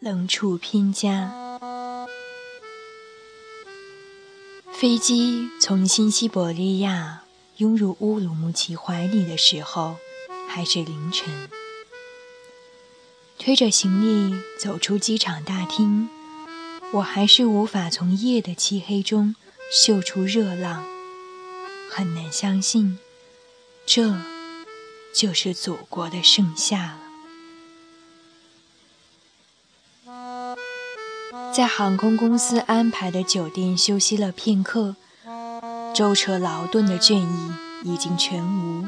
冷处偏家。飞机从新西伯利亚涌入乌鲁木齐怀里的时候，还是凌晨。推着行李走出机场大厅，我还是无法从夜的漆黑中嗅出热浪。很难相信，这就是祖国的盛夏了。在航空公司安排的酒店休息了片刻，舟车劳顿的倦意已经全无。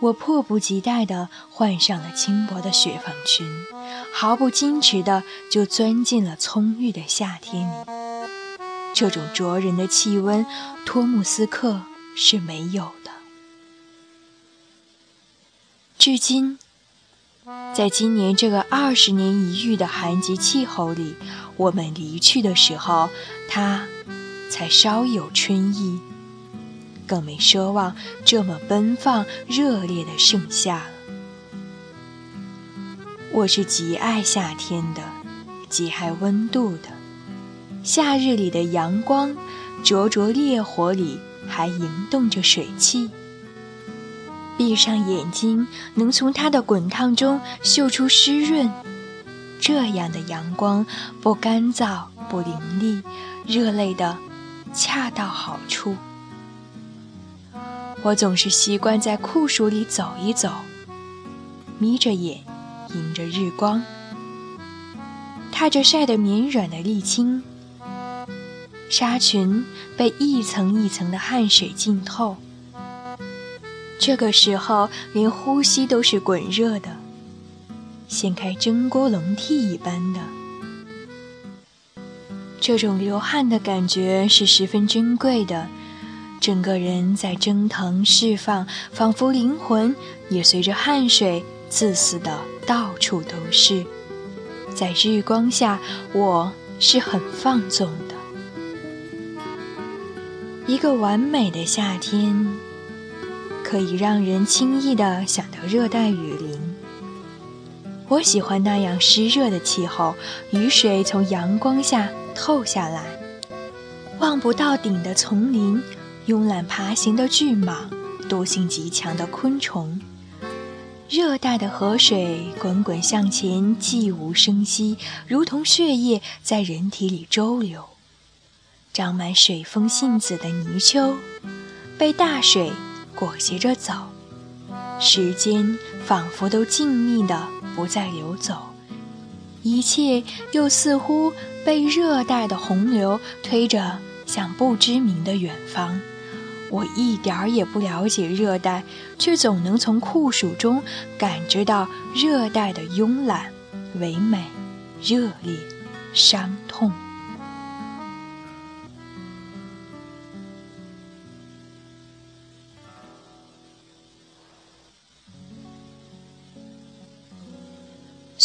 我迫不及待地换上了轻薄的雪纺裙，毫不矜持地就钻进了葱郁的夏天里。这种灼人的气温，托木斯克是没有。至今，在今年这个二十年一遇的寒极气候里。我们离去的时候，它才稍有春意，更没奢望这么奔放热烈的盛夏了。我是极爱夏天的，极爱温度的。夏日里的阳光，灼灼烈火里还盈动着水汽。闭上眼睛，能从它的滚烫中嗅出湿润。这样的阳光不干燥不凌厉，热泪的恰到好处。我总是习惯在酷暑里走一走，眯着眼迎着日光，踏着晒得绵软的沥青，纱裙被一层一层的汗水浸透。这个时候，连呼吸都是滚热的。掀开蒸锅笼屉一般的，这种流汗的感觉是十分珍贵的。整个人在蒸腾释放，仿佛灵魂也随着汗水自私的到处都是。在日光下，我是很放纵的。一个完美的夏天，可以让人轻易的想到热带雨林。我喜欢那样湿热的气候，雨水从阳光下透下来，望不到顶的丛林，慵懒爬行的巨蟒，毒性极强的昆虫。热带的河水滚滚向前，寂无声息，如同血液在人体里周流。长满水风信子的泥鳅，被大水裹挟着走，时间仿佛都静谧的。不再流走，一切又似乎被热带的洪流推着向不知名的远方。我一点儿也不了解热带，却总能从酷暑中感知到热带的慵懒、唯美、热烈、伤痛。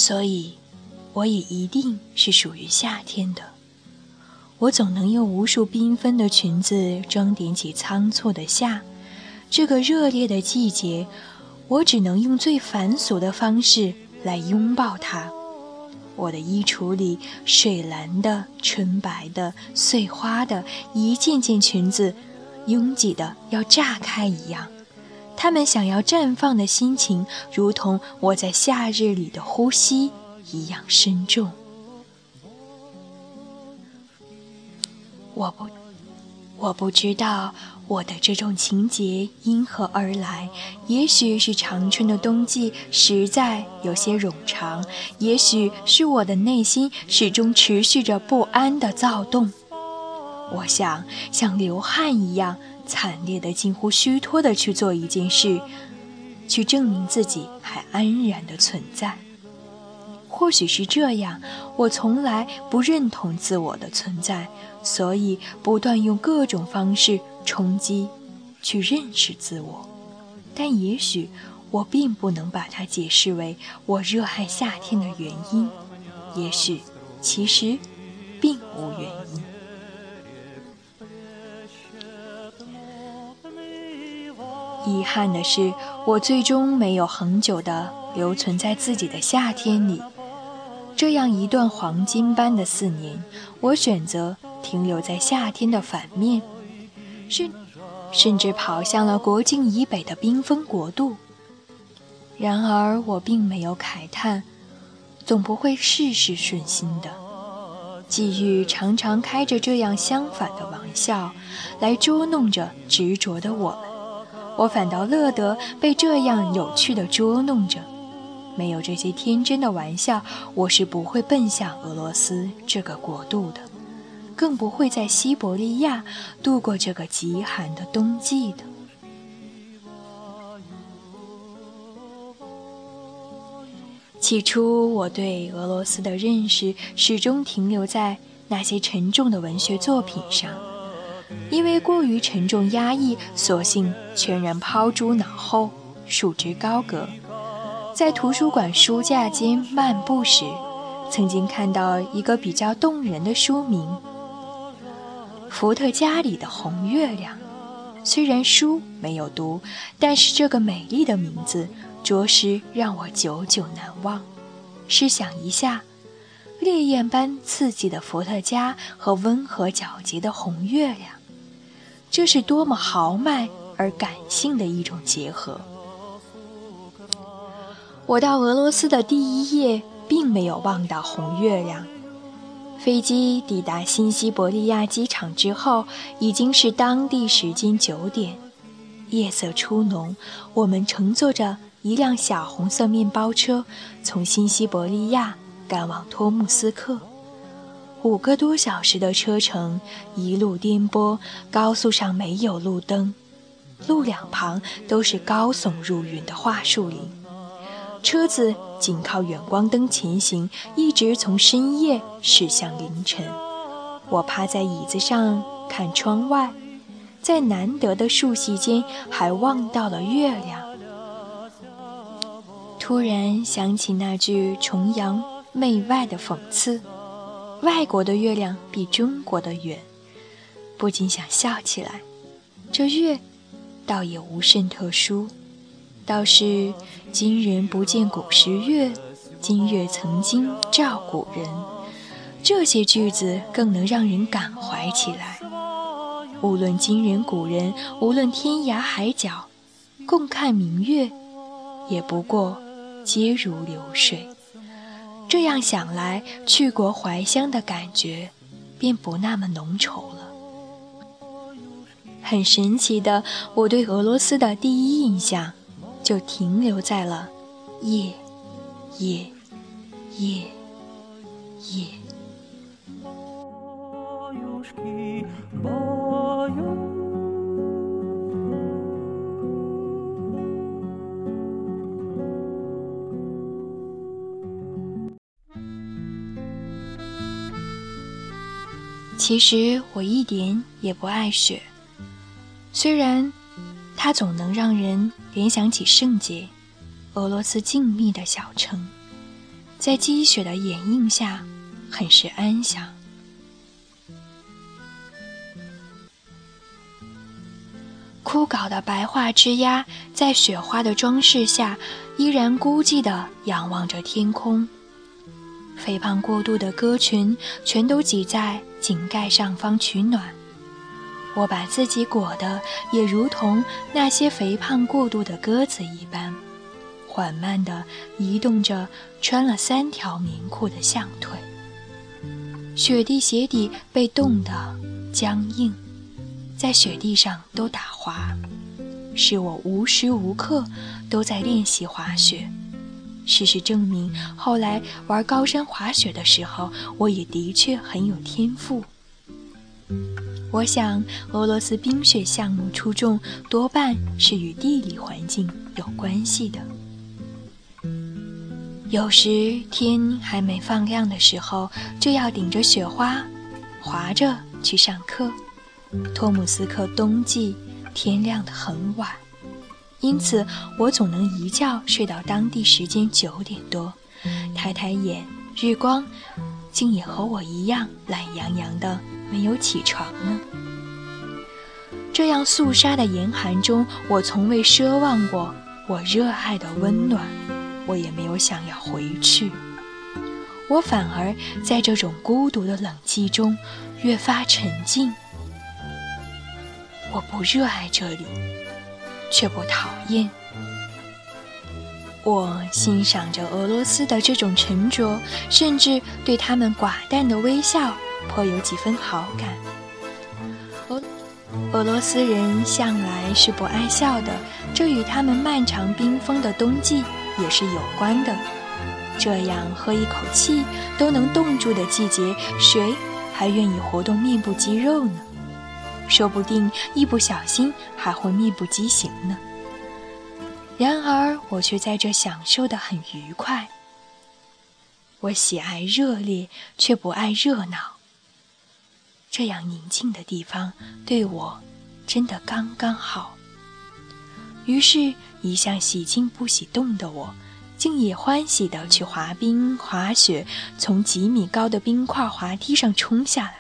所以，我也一定是属于夏天的。我总能用无数缤纷的裙子装点起仓促的夏。这个热烈的季节，我只能用最繁琐的方式来拥抱它。我的衣橱里，水蓝的、纯白的、碎花的，一件件裙子，拥挤的要炸开一样。他们想要绽放的心情，如同我在夏日里的呼吸一样深重。我不，我不知道我的这种情节因何而来。也许是长春的冬季实在有些冗长，也许是我的内心始终持续着不安的躁动。我想像流汗一样。惨烈的，近乎虚脱的去做一件事，去证明自己还安然的存在。或许是这样，我从来不认同自我的存在，所以不断用各种方式冲击，去认识自我。但也许我并不能把它解释为我热爱夏天的原因，也许其实并无原因。遗憾的是，我最终没有恒久地留存在自己的夏天里。这样一段黄金般的四年，我选择停留在夏天的反面，甚甚至跑向了国境以北的冰封国度。然而，我并没有慨叹，总不会事事顺心的。际遇常常开着这样相反的玩笑，来捉弄着执着的我们。我反倒乐得被这样有趣的捉弄着。没有这些天真的玩笑，我是不会奔向俄罗斯这个国度的，更不会在西伯利亚度过这个极寒的冬季的。起初，我对俄罗斯的认识始终停留在那些沉重的文学作品上。因为过于沉重压抑，索性全然抛诸脑后，束之高阁。在图书馆书架间漫步时，曾经看到一个比较动人的书名《伏特加里的红月亮》。虽然书没有读，但是这个美丽的名字着实让我久久难忘。试想一下，烈焰般刺激的伏特加和温和皎洁的红月亮。这是多么豪迈而感性的一种结合！我到俄罗斯的第一夜，并没有望到红月亮。飞机抵达新西伯利亚机场之后，已经是当地时间九点，夜色初浓。我们乘坐着一辆小红色面包车，从新西伯利亚赶往托木斯克。五个多小时的车程，一路颠簸，高速上没有路灯，路两旁都是高耸入云的桦树林。车子仅靠远光灯前行，一直从深夜驶向凌晨。我趴在椅子上看窗外，在难得的树隙间还望到了月亮。突然想起那句崇洋媚外的讽刺。外国的月亮比中国的圆，不禁想笑起来。这月，倒也无甚特殊，倒是今人不见古时月，今月曾经照古人。这些句子更能让人感怀起来。无论今人古人，无论天涯海角，共看明月，也不过皆如流水。这样想来，去国怀乡的感觉便不那么浓稠了。很神奇的，我对俄罗斯的第一印象就停留在了夜，夜，夜，夜。其实我一点也不爱雪，虽然它总能让人联想起圣洁，俄罗斯静谧的小城，在积雪的掩映下，很是安详。枯槁的白桦枝桠在雪花的装饰下，依然孤寂地仰望着天空。肥胖过度的鸽群全都挤在井盖上方取暖，我把自己裹得也如同那些肥胖过度的鸽子一般，缓慢地移动着穿了三条棉裤的象腿。雪地鞋底被冻得僵硬，在雪地上都打滑，使我无时无刻都在练习滑雪。事实证明，后来玩高山滑雪的时候，我也的确很有天赋。我想，俄罗斯冰雪项目出众，多半是与地理环境有关系的。有时天还没放亮的时候，就要顶着雪花，滑着去上课。托姆斯克冬季天亮得很晚。因此，我总能一觉睡到当地时间九点多，抬抬眼，日光竟也和我一样懒洋洋的，没有起床呢。这样肃杀的严寒中，我从未奢望过我热爱的温暖，我也没有想要回去。我反而在这种孤独的冷寂中越发沉静。我不热爱这里，却不讨厌。我欣赏着俄罗斯的这种沉着，甚至对他们寡淡的微笑颇有几分好感。俄俄罗斯人向来是不爱笑的，这与他们漫长冰封的冬季也是有关的。这样喝一口气都能冻住的季节，谁还愿意活动面部肌肉呢？说不定一不小心还会面部畸形呢。然而，我却在这享受得很愉快。我喜爱热烈，却不爱热闹。这样宁静的地方对我真的刚刚好。于是，一向喜静不喜动的我，竟也欢喜地去滑冰、滑雪，从几米高的冰块滑梯上冲下来。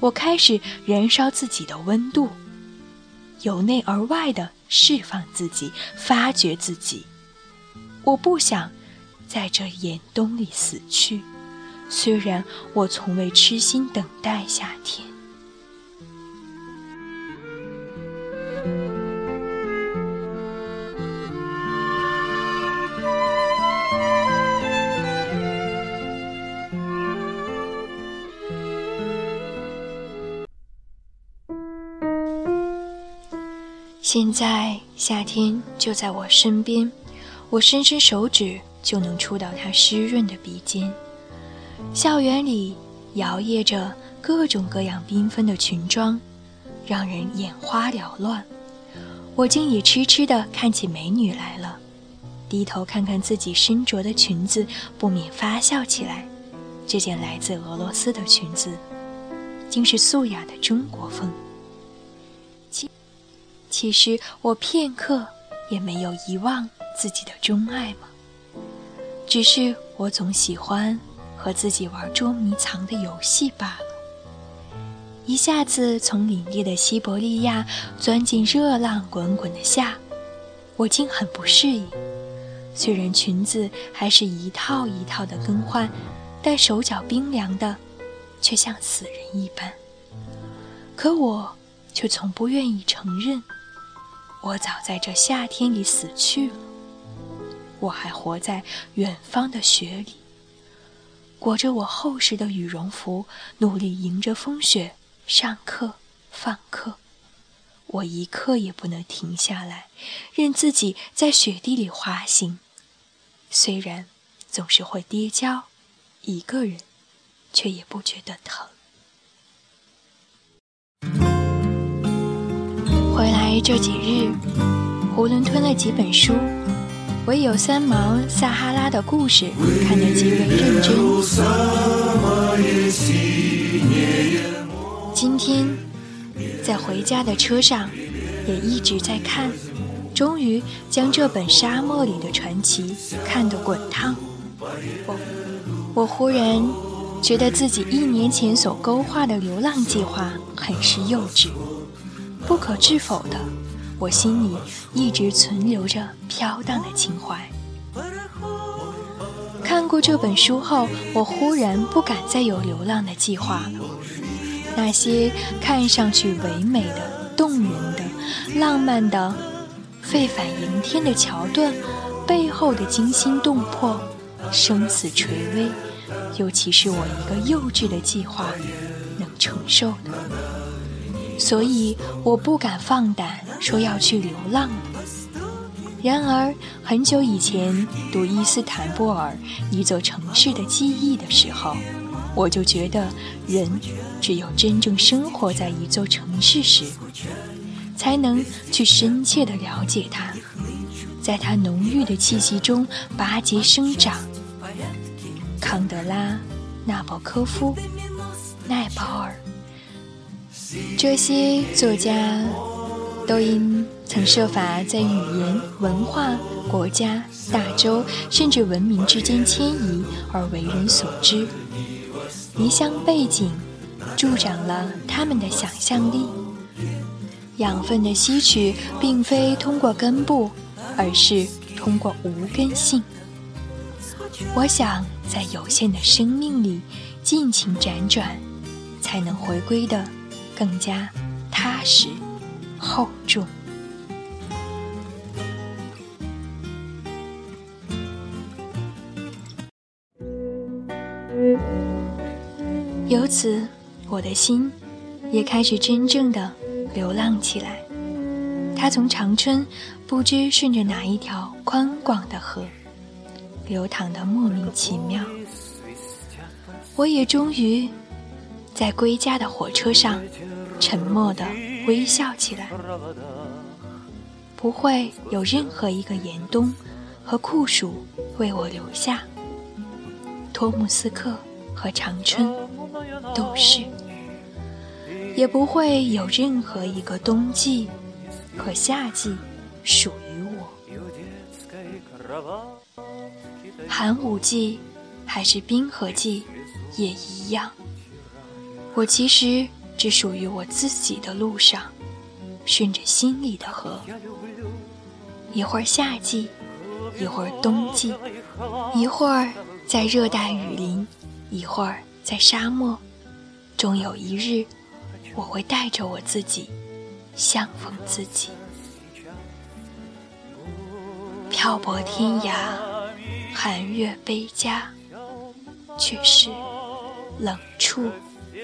我开始燃烧自己的温度，由内而外的。释放自己，发掘自己。我不想在这严冬里死去，虽然我从未痴心等待夏天。现在夏天就在我身边，我伸伸手指就能触到它湿润的鼻尖。校园里摇曳着各种各样缤纷的裙装，让人眼花缭乱。我竟也痴痴地看起美女来了，低头看看自己身着的裙子，不免发笑起来。这件来自俄罗斯的裙子，竟是素雅的中国风。其实我片刻也没有遗忘自己的钟爱吗，只是我总喜欢和自己玩捉迷藏的游戏罢了。一下子从凛冽的西伯利亚钻进热浪滚滚的夏，我竟很不适应。虽然裙子还是一套一套的更换，但手脚冰凉的，却像死人一般。可我却从不愿意承认。我早在这夏天里死去了，我还活在远方的雪里，裹着我厚实的羽绒服，努力迎着风雪上课放课。我一刻也不能停下来，任自己在雪地里滑行。虽然总是会跌跤，一个人，却也不觉得疼。这几日，囫囵吞了几本书，唯有三毛《撒哈拉的故事》看得极为认真。今天在回家的车上，也一直在看，终于将这本《沙漠里的传奇》看得滚烫。我忽然觉得自己一年前所勾画的流浪计划很是幼稚。不可置否的，我心里一直存留着飘荡的情怀。看过这本书后，我忽然不敢再有流浪的计划了。那些看上去唯美的、动人的、浪漫的、沸反盈天的桥段，背后的惊心动魄、生死垂危，又岂是我一个幼稚的计划能承受的？所以我不敢放胆说要去流浪。然而很久以前读伊斯坦布尔一座城市的记忆的时候，我就觉得人只有真正生活在一座城市时，才能去深切的了解它，在它浓郁的气息中拔节生长。康德拉、纳博科夫、奈保尔。这些作家都因曾设法在语言、文化、国家、大洲甚至文明之间迁移而为人所知。离乡背景助长了他们的想象力。养分的吸取并非通过根部，而是通过无根性。我想在有限的生命里尽情辗转，才能回归的更加踏实厚重。由此，我的心也开始真正的流浪起来。它从长春不知顺着哪一条宽广的河，流淌的莫名其妙。我也终于在归家的火车上，沉默的微笑起来。不会有任何一个严冬和酷暑为我留下。托木斯克和长春。都是，也不会有任何一个冬季和夏季属于我。寒武纪还是冰河纪也一样。我其实只属于我自己的路上，顺着心里的河。一会儿夏季，一会儿冬季，一会儿在热带雨林，一会儿在沙漠。终有一日，我会带着我自己，相逢自己，漂泊天涯，寒月悲家，却是冷处